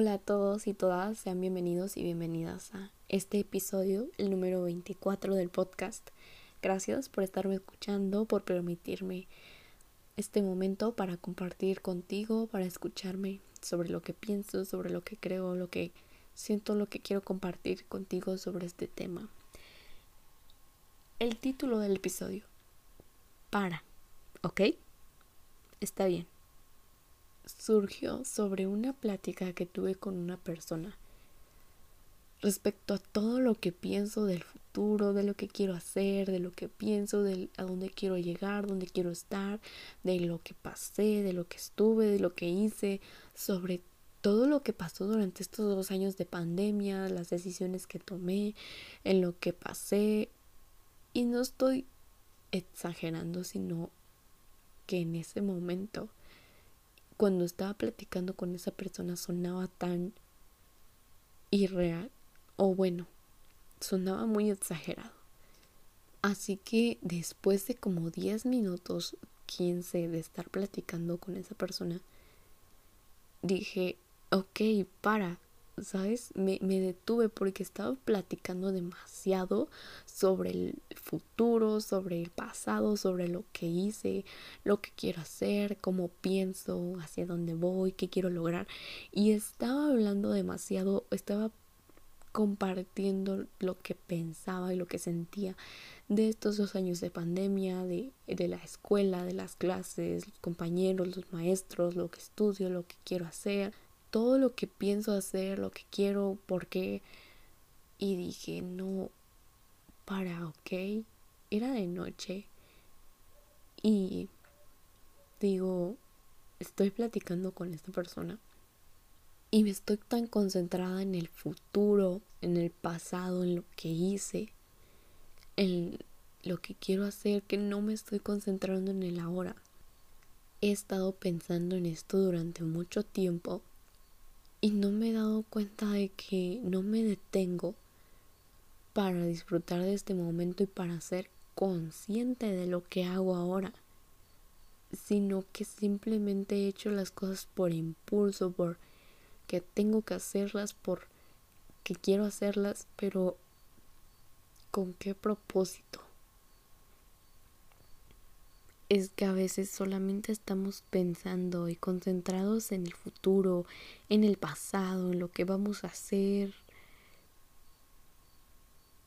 Hola a todos y todas, sean bienvenidos y bienvenidas a este episodio, el número 24 del podcast. Gracias por estarme escuchando, por permitirme este momento para compartir contigo, para escucharme sobre lo que pienso, sobre lo que creo, lo que siento, lo que quiero compartir contigo sobre este tema. El título del episodio. Para. ¿Ok? Está bien surgió sobre una plática que tuve con una persona respecto a todo lo que pienso del futuro, de lo que quiero hacer, de lo que pienso, de a dónde quiero llegar, dónde quiero estar, de lo que pasé, de lo que estuve, de lo que hice, sobre todo lo que pasó durante estos dos años de pandemia, las decisiones que tomé, en lo que pasé. Y no estoy exagerando, sino que en ese momento cuando estaba platicando con esa persona sonaba tan irreal o bueno, sonaba muy exagerado. Así que después de como 10 minutos, 15 de estar platicando con esa persona, dije, ok, para, ¿sabes? Me, me, detuve porque estaba platicando demasiado sobre el futuro, sobre el pasado, sobre lo que hice, lo que quiero hacer, cómo pienso, hacia dónde voy, qué quiero lograr. Y estaba hablando demasiado, estaba compartiendo lo que pensaba y lo que sentía de estos dos años de pandemia, de, de la escuela, de las clases, los compañeros, los maestros, lo que estudio, lo que quiero hacer todo lo que pienso hacer, lo que quiero, por qué. Y dije, no, para, ok. Era de noche. Y digo, estoy platicando con esta persona. Y me estoy tan concentrada en el futuro, en el pasado, en lo que hice, en lo que quiero hacer, que no me estoy concentrando en el ahora. He estado pensando en esto durante mucho tiempo y no me he dado cuenta de que no me detengo para disfrutar de este momento y para ser consciente de lo que hago ahora, sino que simplemente he hecho las cosas por impulso, por que tengo que hacerlas, por que quiero hacerlas, pero ¿con qué propósito? Es que a veces solamente estamos pensando y concentrados en el futuro, en el pasado, en lo que vamos a hacer,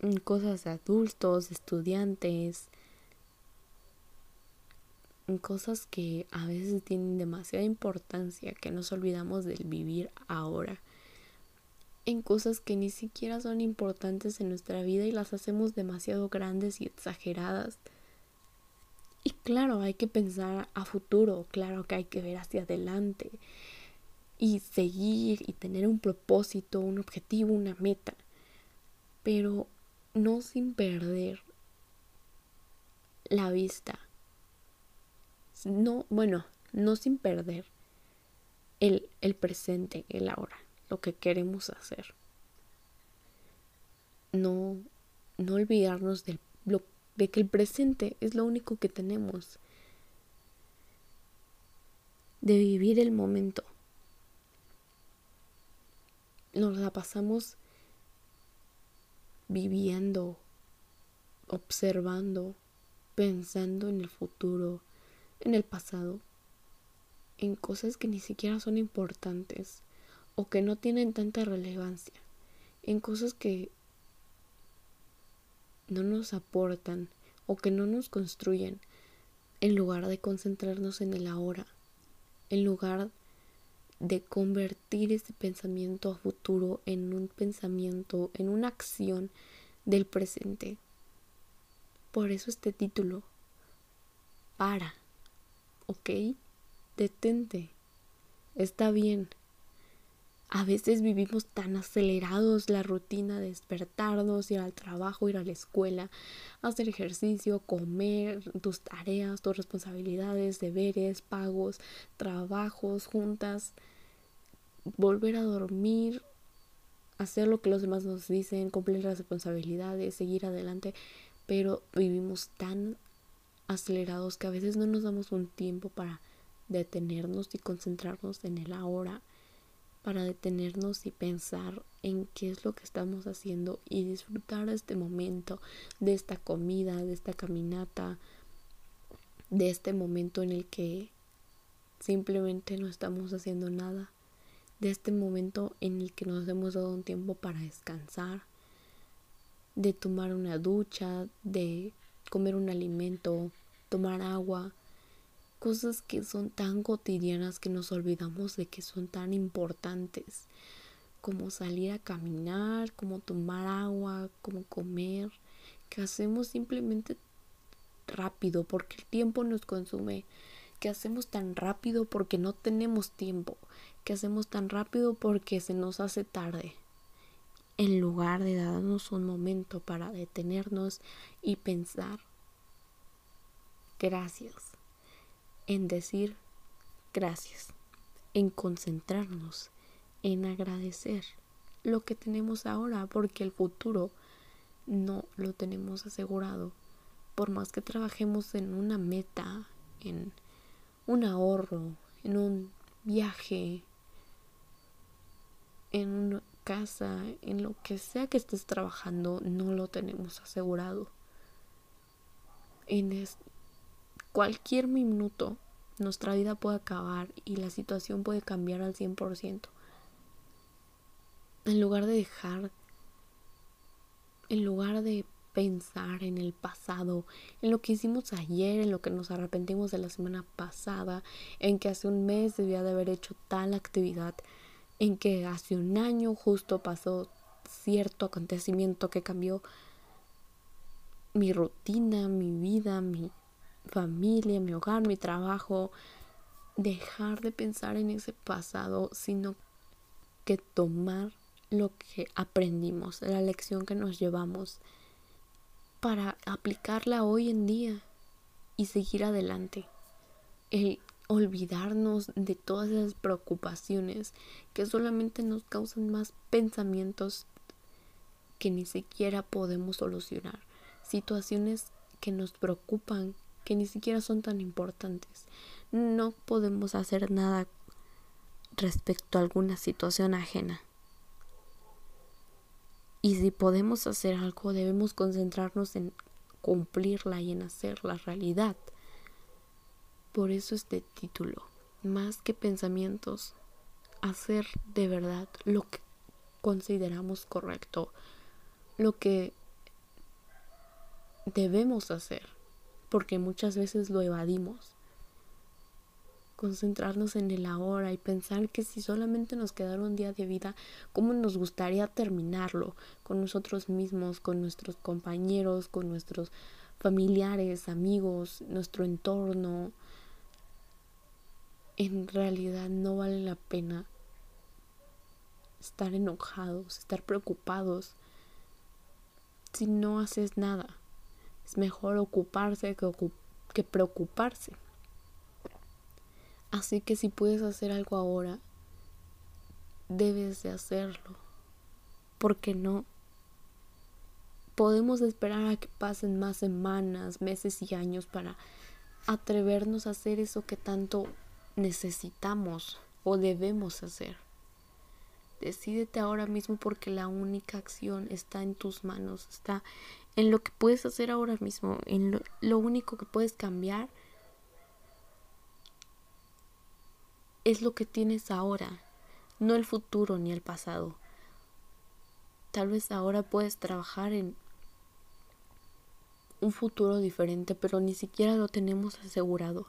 en cosas de adultos, estudiantes, en cosas que a veces tienen demasiada importancia, que nos olvidamos del vivir ahora, en cosas que ni siquiera son importantes en nuestra vida y las hacemos demasiado grandes y exageradas y claro, hay que pensar a futuro, claro que hay que ver hacia adelante y seguir y tener un propósito, un objetivo, una meta, pero no sin perder la vista. No, bueno, no sin perder el, el presente, el ahora, lo que queremos hacer. No, no olvidarnos del lo de que el presente es lo único que tenemos, de vivir el momento. Nos la pasamos viviendo, observando, pensando en el futuro, en el pasado, en cosas que ni siquiera son importantes o que no tienen tanta relevancia, en cosas que no nos aportan o que no nos construyen, en lugar de concentrarnos en el ahora, en lugar de convertir ese pensamiento a futuro en un pensamiento, en una acción del presente. Por eso este título, para, ¿ok? Detente, está bien a veces vivimos tan acelerados la rutina de despertarnos, ir al trabajo, ir a la escuela, hacer ejercicio, comer, tus tareas, tus responsabilidades, deberes, pagos, trabajos, juntas, volver a dormir, hacer lo que los demás nos dicen, cumplir las responsabilidades, seguir adelante, pero vivimos tan acelerados que a veces no nos damos un tiempo para detenernos y concentrarnos en el ahora para detenernos y pensar en qué es lo que estamos haciendo y disfrutar de este momento, de esta comida, de esta caminata, de este momento en el que simplemente no estamos haciendo nada, de este momento en el que nos hemos dado un tiempo para descansar, de tomar una ducha, de comer un alimento, tomar agua, cosas que son tan cotidianas que nos olvidamos de que son tan importantes, como salir a caminar, como tomar agua, como comer, que hacemos simplemente rápido porque el tiempo nos consume, que hacemos tan rápido porque no tenemos tiempo, que hacemos tan rápido porque se nos hace tarde. En lugar de darnos un momento para detenernos y pensar, gracias en decir gracias, en concentrarnos, en agradecer lo que tenemos ahora, porque el futuro no lo tenemos asegurado. Por más que trabajemos en una meta, en un ahorro, en un viaje, en una casa, en lo que sea que estés trabajando, no lo tenemos asegurado. En, cualquier minuto nuestra vida puede acabar y la situación puede cambiar al 100%. En lugar de dejar, en lugar de pensar en el pasado, en lo que hicimos ayer, en lo que nos arrepentimos de la semana pasada, en que hace un mes debía de haber hecho tal actividad, en que hace un año justo pasó cierto acontecimiento que cambió mi rutina, mi vida, mi familia, mi hogar, mi trabajo, dejar de pensar en ese pasado, sino que tomar lo que aprendimos, la lección que nos llevamos, para aplicarla hoy en día y seguir adelante. El olvidarnos de todas esas preocupaciones que solamente nos causan más pensamientos que ni siquiera podemos solucionar. Situaciones que nos preocupan, que ni siquiera son tan importantes. No podemos hacer nada respecto a alguna situación ajena. Y si podemos hacer algo, debemos concentrarnos en cumplirla y en hacer la realidad. Por eso este título, más que pensamientos, hacer de verdad lo que consideramos correcto, lo que debemos hacer porque muchas veces lo evadimos. Concentrarnos en el ahora y pensar que si solamente nos quedara un día de vida, ¿cómo nos gustaría terminarlo? Con nosotros mismos, con nuestros compañeros, con nuestros familiares, amigos, nuestro entorno. En realidad no vale la pena estar enojados, estar preocupados si no haces nada. Es mejor ocuparse que, preocuparse. Así que si puedes hacer algo ahora, debes de hacerlo. Porque no podemos esperar a que pasen más semanas, meses y años para atrevernos a hacer eso que tanto necesitamos o debemos hacer. Decídete ahora mismo porque la única acción está en tus manos, está en lo que puedes hacer ahora mismo, en lo, único que puedes cambiar es lo que tienes ahora, no el futuro ni el pasado. Tal vez ahora puedes trabajar en un futuro diferente, pero ni siquiera lo tenemos asegurado.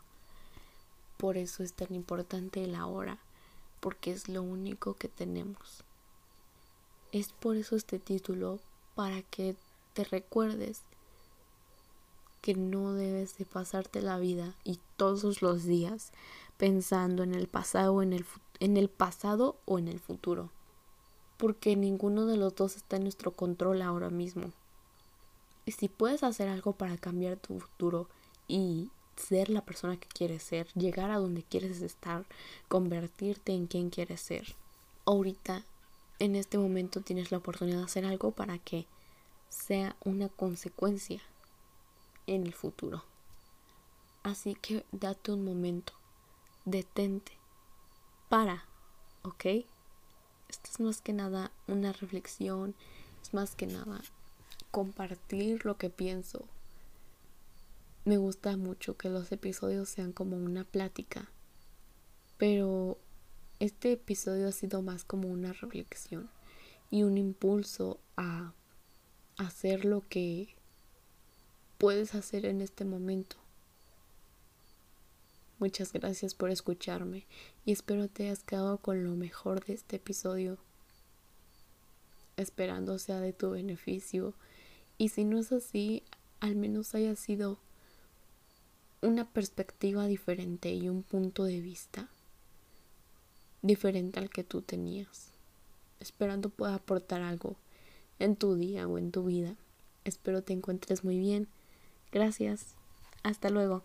Por eso es tan importante el ahora, porque es lo único que tenemos. Es por eso este título, para que te recuerdes que no debes de pasarte la vida y todos los días pensando en el pasado, en el, en el pasado o en el futuro. Porque ninguno de los dos está en nuestro control ahora mismo. Y si puedes hacer algo para cambiar tu futuro y ser la persona que quieres ser, llegar a donde quieres estar, convertirte en quien quieres ser. Ahorita, en este momento, tienes la oportunidad de hacer algo para que sea una consecuencia en el futuro. Así que date un momento, detente, para, ¿ok? Esto es más que nada una reflexión, es más que nada compartir lo que pienso. Me gusta mucho que los episodios sean como una plática, pero este episodio ha sido más como una reflexión y un impulso a hacer lo que puedes hacer en este momento. Muchas gracias por escucharme y espero te hayas quedado con lo mejor de este episodio, esperando sea de tu beneficio y si no es así, al menos haya sido una perspectiva diferente y un punto de vista diferente al que tú tenías. Esperando pueda aportar algo en tu día o en tu vida. Espero te encuentres muy bien. Gracias. Hasta luego.